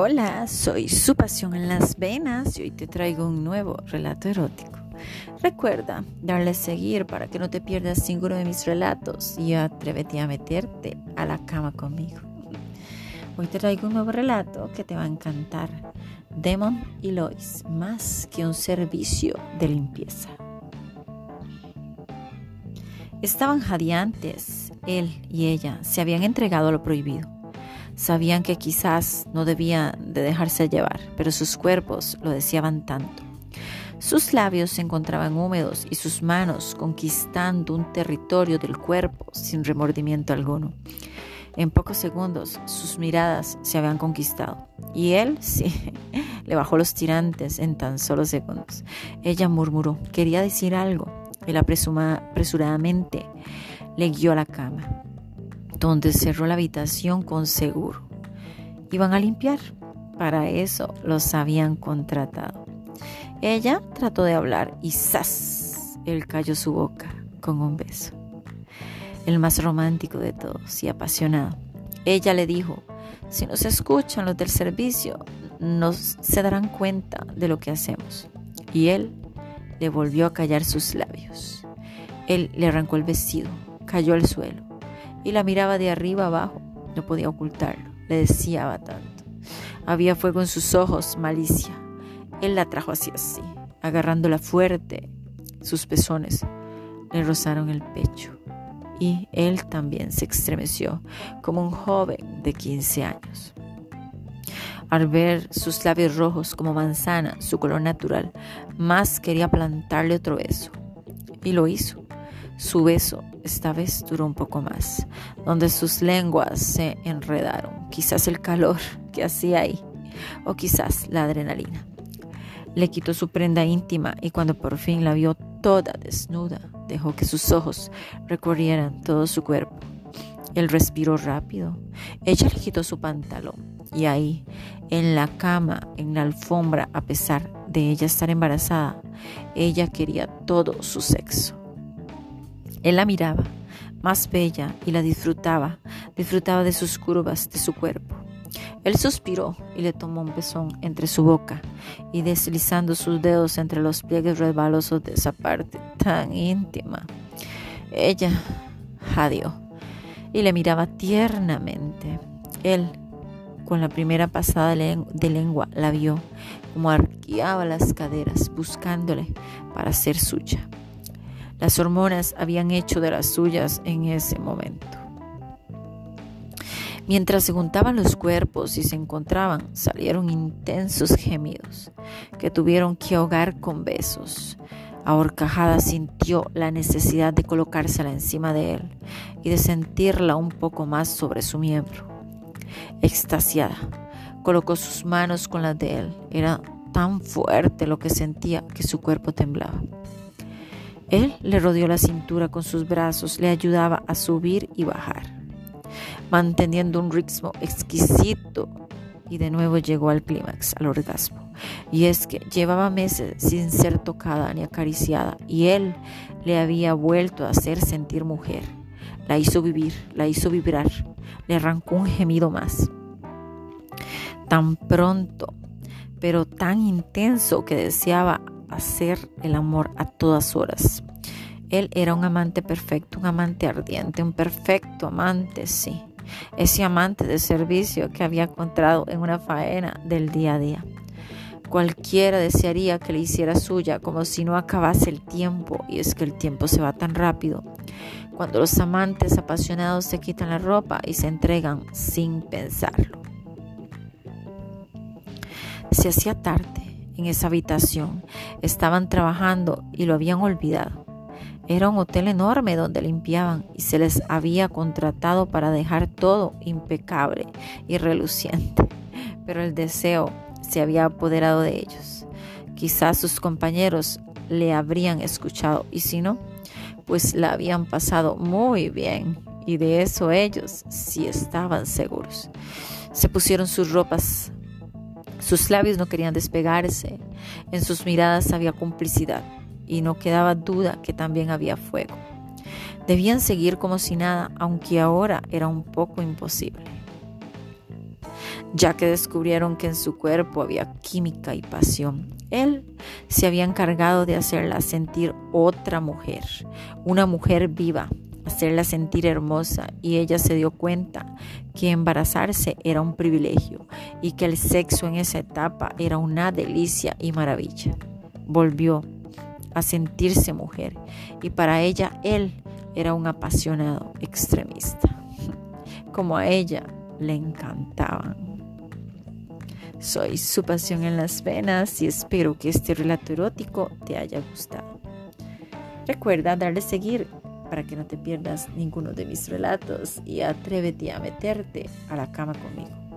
Hola, soy su pasión en las venas y hoy te traigo un nuevo relato erótico. Recuerda darle a seguir para que no te pierdas ninguno de mis relatos y atrévete a meterte a la cama conmigo. Hoy te traigo un nuevo relato que te va a encantar. Demon y Lois, más que un servicio de limpieza. Estaban jadeantes, él y ella se habían entregado a lo prohibido Sabían que quizás no debían de dejarse llevar, pero sus cuerpos lo deseaban tanto. Sus labios se encontraban húmedos y sus manos conquistando un territorio del cuerpo sin remordimiento alguno. En pocos segundos sus miradas se habían conquistado y él sí, le bajó los tirantes en tan solo segundos. Ella murmuró, quería decir algo. Él apresuradamente le guió a la cama donde cerró la habitación con seguro. Iban a limpiar. Para eso los habían contratado. Ella trató de hablar y ¡zas! Él cayó su boca con un beso. El más romántico de todos y apasionado. Ella le dijo, si nos escuchan los del servicio, nos se darán cuenta de lo que hacemos. Y él le volvió a callar sus labios. Él le arrancó el vestido, cayó al suelo y la miraba de arriba abajo. No podía ocultarlo, le deseaba tanto. Había fuego en sus ojos, malicia. Él la trajo así así, agarrándola fuerte. Sus pezones le rozaron el pecho y él también se estremeció como un joven de 15 años. Al ver sus labios rojos como manzana, su color natural, más quería plantarle otro beso. Y lo hizo. Su beso esta vez duró un poco más, donde sus lenguas se enredaron, quizás el calor que hacía ahí, o quizás la adrenalina. Le quitó su prenda íntima y cuando por fin la vio toda desnuda, dejó que sus ojos recorrieran todo su cuerpo. Él respiró rápido. Ella le quitó su pantalón y ahí, en la cama, en la alfombra, a pesar de ella estar embarazada, ella quería todo su sexo. Él la miraba, más bella, y la disfrutaba, disfrutaba de sus curvas, de su cuerpo. Él suspiró y le tomó un pezón entre su boca y deslizando sus dedos entre los pliegues resbalosos de esa parte tan íntima. Ella jadeó y le miraba tiernamente. Él, con la primera pasada de lengua, la vio como arqueaba las caderas buscándole para ser suya. Las hormonas habían hecho de las suyas en ese momento. Mientras se juntaban los cuerpos y se encontraban, salieron intensos gemidos que tuvieron que ahogar con besos. Ahorcajada sintió la necesidad de colocársela encima de él y de sentirla un poco más sobre su miembro. Extasiada, colocó sus manos con las de él. Era tan fuerte lo que sentía que su cuerpo temblaba. Él le rodeó la cintura con sus brazos, le ayudaba a subir y bajar, manteniendo un ritmo exquisito y de nuevo llegó al clímax, al orgasmo. Y es que llevaba meses sin ser tocada ni acariciada y él le había vuelto a hacer sentir mujer. La hizo vivir, la hizo vibrar, le arrancó un gemido más. Tan pronto, pero tan intenso que deseaba hacer el amor a todas horas. Él era un amante perfecto, un amante ardiente, un perfecto amante, sí. Ese amante de servicio que había encontrado en una faena del día a día. Cualquiera desearía que le hiciera suya como si no acabase el tiempo, y es que el tiempo se va tan rápido. Cuando los amantes apasionados se quitan la ropa y se entregan sin pensarlo. Se hacía tarde en esa habitación. Estaban trabajando y lo habían olvidado. Era un hotel enorme donde limpiaban y se les había contratado para dejar todo impecable y reluciente. Pero el deseo se había apoderado de ellos. Quizás sus compañeros le habrían escuchado y si no, pues la habían pasado muy bien y de eso ellos sí estaban seguros. Se pusieron sus ropas sus labios no querían despegarse, en sus miradas había complicidad y no quedaba duda que también había fuego. Debían seguir como si nada, aunque ahora era un poco imposible. ya que descubrieron que en su cuerpo había química y pasión. Él se había encargado de hacerla sentir otra mujer, una mujer viva, hacerla sentir hermosa y ella se dio cuenta que embarazarse era un privilegio y que el sexo en esa etapa era una delicia y maravilla. Volvió a sentirse mujer y para ella él era un apasionado extremista, como a ella le encantaban. Soy su pasión en las venas y espero que este relato erótico te haya gustado. Recuerda darle seguir para que no te pierdas ninguno de mis relatos y atrévete a meterte a la cama conmigo.